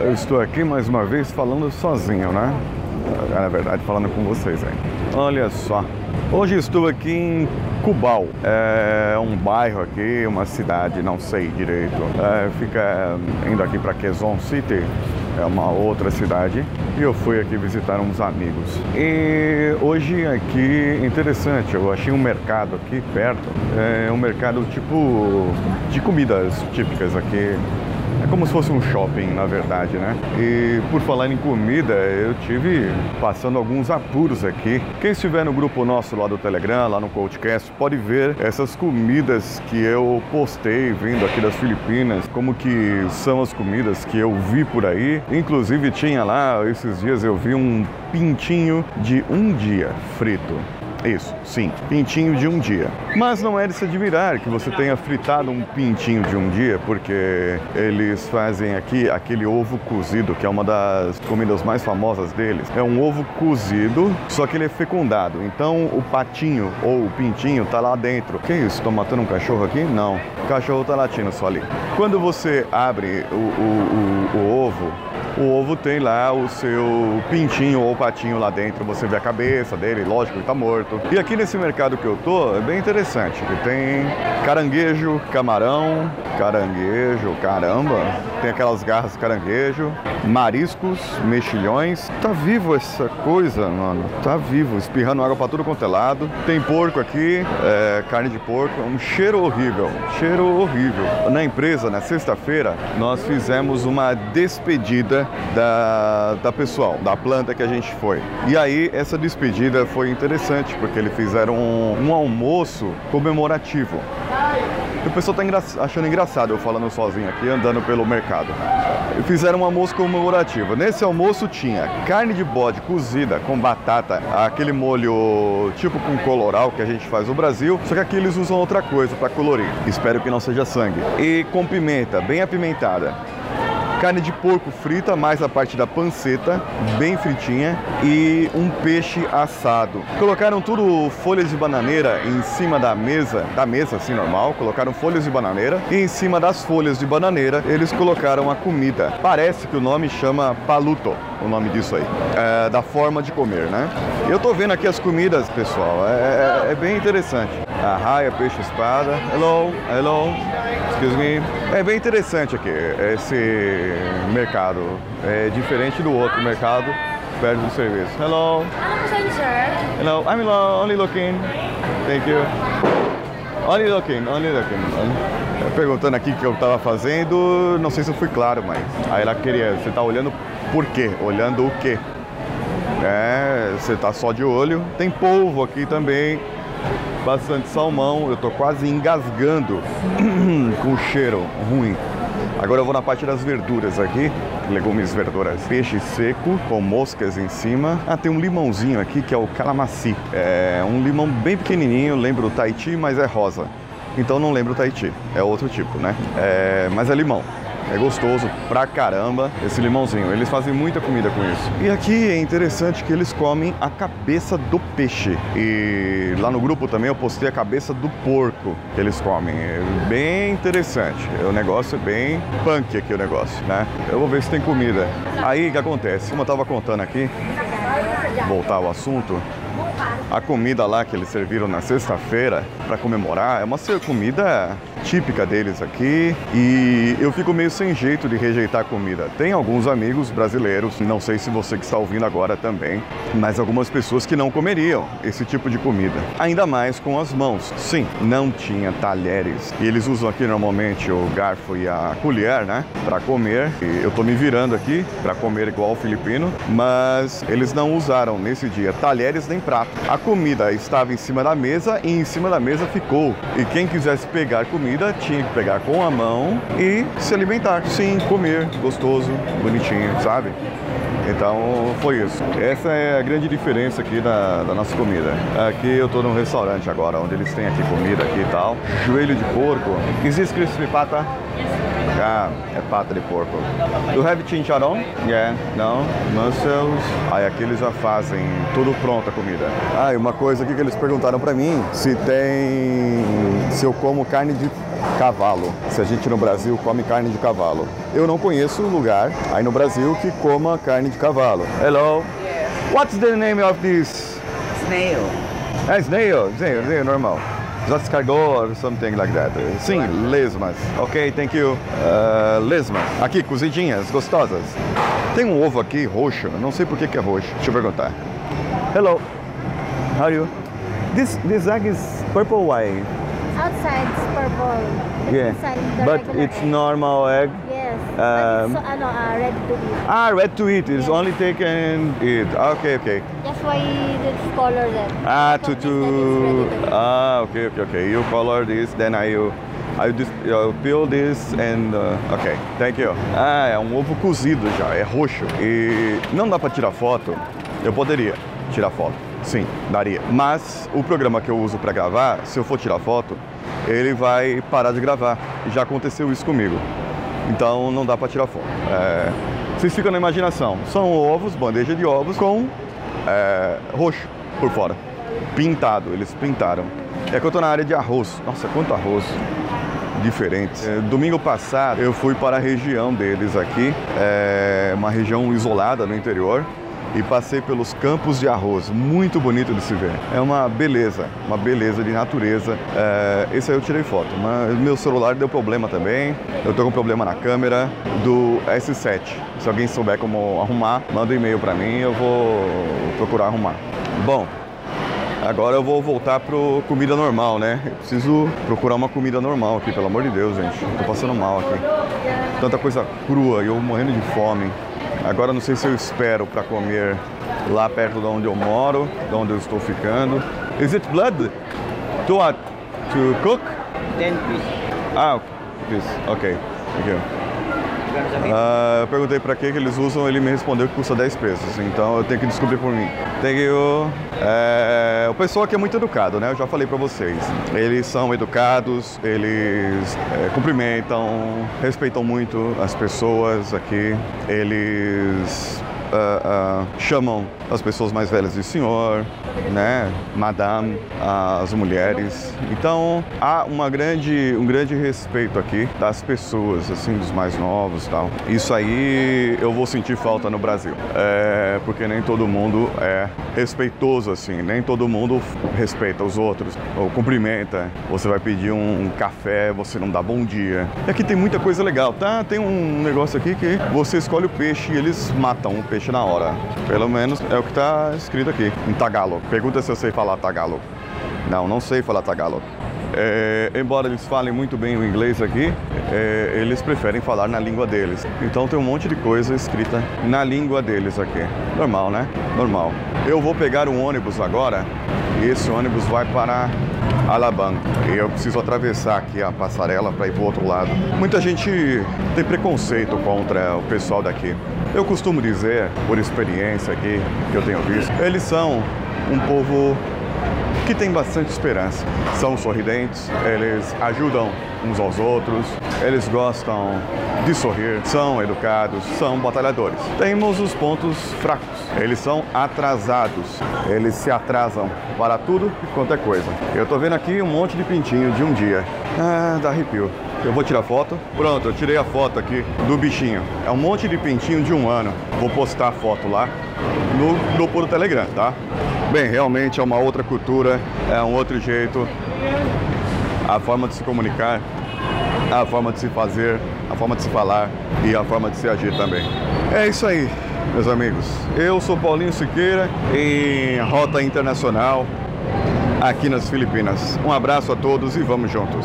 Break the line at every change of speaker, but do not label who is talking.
Eu estou aqui mais uma vez falando sozinho, né? Na verdade, falando com vocês aí. Olha só. Hoje estou aqui em Cubal. É um bairro aqui, uma cidade, não sei direito. É, fica indo aqui para Quezon City, é uma outra cidade. E eu fui aqui visitar uns amigos. E hoje aqui, interessante, eu achei um mercado aqui perto. É um mercado tipo de comidas típicas aqui é como se fosse um shopping, na verdade, né? E por falar em comida, eu tive passando alguns apuros aqui. Quem estiver no grupo nosso lá do Telegram, lá no Coachcast, pode ver essas comidas que eu postei vindo aqui das Filipinas, como que são as comidas que eu vi por aí. Inclusive tinha lá, esses dias eu vi um pintinho de um dia frito. Isso, sim, pintinho de um dia. Mas não é de se admirar que você tenha fritado um pintinho de um dia, porque eles fazem aqui aquele ovo cozido, que é uma das comidas mais famosas deles. É um ovo cozido, só que ele é fecundado. Então o patinho ou o pintinho tá lá dentro. Que isso? Tô matando um cachorro aqui? Não. O cachorro tá latindo só ali. Quando você abre o, o, o, o ovo, o ovo tem lá o seu pintinho ou patinho lá dentro, você vê a cabeça dele, lógico, ele tá morto. E aqui nesse mercado que eu tô, é bem interessante, que tem caranguejo, camarão, caranguejo, caramba, tem aquelas garras de caranguejo, mariscos, mexilhões. Tá vivo essa coisa, mano, tá vivo, espirrando água pra tudo quanto é lado. Tem porco aqui, é, carne de porco, um cheiro horrível, cheiro horrível. Na empresa, na sexta-feira, nós fizemos uma despedida da, da pessoal, da planta que a gente foi. E aí, essa despedida foi interessante, porque eles fizeram um, um almoço comemorativo. E o pessoal tá engra achando engraçado eu falando sozinho aqui, andando pelo mercado. Fizeram um almoço comemorativo. Nesse almoço tinha carne de bode cozida com batata, aquele molho tipo com coloral que a gente faz no Brasil, só que aqui eles usam outra coisa para colorir. Espero que não seja sangue. E com pimenta, bem apimentada carne de porco frita, mais a parte da panceta, bem fritinha, e um peixe assado. Colocaram tudo folhas de bananeira em cima da mesa, da mesa assim normal, colocaram folhas de bananeira, e em cima das folhas de bananeira eles colocaram a comida. Parece que o nome chama paluto, o nome disso aí, é, da forma de comer, né? Eu tô vendo aqui as comidas, pessoal, é, é, é bem interessante. Arraia, peixe espada, hello, hello, excuse me. É bem interessante aqui esse mercado. É diferente do outro mercado perto do serviço. Hello. Hello. I'm only looking. Thank you. Only looking, only looking. Perguntando aqui o que eu estava fazendo, não sei se eu fui claro, mas aí ela queria, você está olhando por quê? Olhando o quê? É, você está só de olho. Tem polvo aqui também, bastante salmão. Eu tô quase engasgando com o cheiro ruim. Agora eu vou na parte das verduras aqui, legumes, verduras. Peixe seco com moscas em cima. Ah, tem um limãozinho aqui que é o calamaci. É um limão bem pequenininho, lembra o Tahiti, mas é rosa. Então não lembro o Tahiti, é outro tipo, né? É, mas é limão. É gostoso pra caramba esse limãozinho. Eles fazem muita comida com isso. E aqui é interessante que eles comem a cabeça do peixe. E lá no grupo também eu postei a cabeça do porco que eles comem. É bem interessante. O negócio é bem punk aqui o negócio, né? Eu vou ver se tem comida. Aí o que acontece? Como eu tava contando aqui, voltar ao assunto, a comida lá que eles serviram na sexta-feira para comemorar é uma comida típica deles aqui e eu fico meio sem jeito de rejeitar comida. Tem alguns amigos brasileiros, não sei se você que está ouvindo agora também, mas algumas pessoas que não comeriam esse tipo de comida. Ainda mais com as mãos. Sim, não tinha talheres. E eles usam aqui normalmente o garfo e a colher, né, para comer. E eu tô me virando aqui para comer igual o filipino, mas eles não usaram nesse dia talheres nem prato. A comida estava em cima da mesa e em cima da mesa ficou. E quem quisesse pegar comida tinha que pegar com a mão e se alimentar. Sim, comer, gostoso, bonitinho, sabe? Então foi isso. Essa é a grande diferença aqui da, da nossa comida. Aqui eu estou num restaurante agora, onde eles têm aqui comida aqui e tal. Joelho de porco. Existe crispy pata? Ah, é pata de porco. Do have chincharon? Yeah, não. Mussels. Aí aqui eles já fazem tudo pronto a comida. Ah, e uma coisa aqui que eles perguntaram pra mim, se tem... se eu como carne de cavalo. Se a gente no Brasil come carne de cavalo. Eu não conheço lugar aí no Brasil que coma carne de cavalo. Hello.
Yes.
What's the name of this?
Snail.
É snail, snail, snail normal. Just escargot or something like that. Sim, lesmas. Ok, thank you. Uh, lesmas. Aqui, cozidinhas, gostosas. Tem um ovo aqui roxo, não sei por que, que é roxo. Deixa eu perguntar. Hello. How are you? This this egg is purple why?
Outside it's purple. But
Yeah.
inside
But
regular
it's
egg.
normal egg.
Yes. It's so, ano, uh, ready to eat.
Ah, red to eat. It's
Yes.
only taken eat. Okay, okay.
That's why it's color that.
Ah, to to. Ah, okay, okay, okay. You color this, then I you. I just uh, peel this and uh, okay, thank you. Ah, é um ovo cozido já, é roxo e não dá para tirar foto. Eu poderia tirar foto, sim, daria. Mas o programa que eu uso para gravar, se eu for tirar foto, ele vai parar de gravar. Já aconteceu isso comigo. Então não dá para tirar foto. É, vocês ficam na imaginação. São ovos, bandeja de ovos com é, roxo por fora. Pintado, eles pintaram. É que eu tô na área de arroz. Nossa, quanto arroz diferente. É, domingo passado eu fui para a região deles aqui, é uma região isolada no interior. E passei pelos campos de arroz, muito bonito de se ver. É uma beleza, uma beleza de natureza. É, esse aí eu tirei foto, mas meu celular deu problema também. Eu tô com problema na câmera do S7. Se alguém souber como arrumar, manda um e-mail para mim, eu vou procurar arrumar. Bom, Agora eu vou voltar pro comida normal, né? Eu preciso procurar uma comida normal aqui, pelo amor de Deus, gente. Tô passando mal aqui. Tanta coisa crua e eu morrendo de fome. Agora não sei se eu espero para comer lá perto de onde eu moro, de onde eu estou ficando. Is it blood? To what? To cook?
Ten piece.
Ah, this. Ok. Thank you. Ah, eu perguntei para que eles usam, ele me respondeu que custa 10 pesos, então eu tenho que descobrir por mim. You. É, o pessoal aqui é muito educado, né? Eu já falei para vocês. Eles são educados, eles é, cumprimentam, respeitam muito as pessoas aqui. Eles ah, ah, chamam as pessoas mais velhas de senhor, né, madame, as mulheres. Então há uma grande, um grande respeito aqui das pessoas, assim, dos mais novos, tal. Isso aí eu vou sentir falta no Brasil, é, porque nem todo mundo é respeitoso assim, nem todo mundo respeita os outros ou cumprimenta. Você vai pedir um, um café, você não dá bom dia. E aqui tem muita coisa legal, tá? Tem um negócio aqui que você escolhe o peixe e eles matam o peixe na hora. Pelo menos é o que está escrito aqui, em Tagalog. Pergunta se eu sei falar Tagalog. Não, não sei falar Tagalog. É, embora eles falem muito bem o inglês aqui, é, eles preferem falar na língua deles. Então tem um monte de coisa escrita na língua deles aqui. Normal, né? Normal. Eu vou pegar um ônibus agora e esse ônibus vai para Alabang. E eu preciso atravessar aqui a passarela para ir para o outro lado. Muita gente tem preconceito contra o pessoal daqui. Eu costumo dizer, por experiência aqui que eu tenho visto, eles são um povo que tem bastante esperança. São sorridentes, eles ajudam uns aos outros, eles gostam de sorrir, são educados, são batalhadores. Temos os pontos fracos. Eles são atrasados, eles se atrasam para tudo e quanto é coisa. Eu tô vendo aqui um monte de pintinho de um dia. Ah, dá arrepio. Eu vou tirar foto. Pronto, eu tirei a foto aqui do bichinho. É um monte de pintinho de um ano. Vou postar a foto lá no grupo do Telegram, tá? Bem, realmente é uma outra cultura, é um outro jeito, a forma de se comunicar, a forma de se fazer, a forma de se falar e a forma de se agir também. É isso aí, meus amigos. Eu sou Paulinho Siqueira em Rota Internacional aqui nas Filipinas. Um abraço a todos e vamos juntos.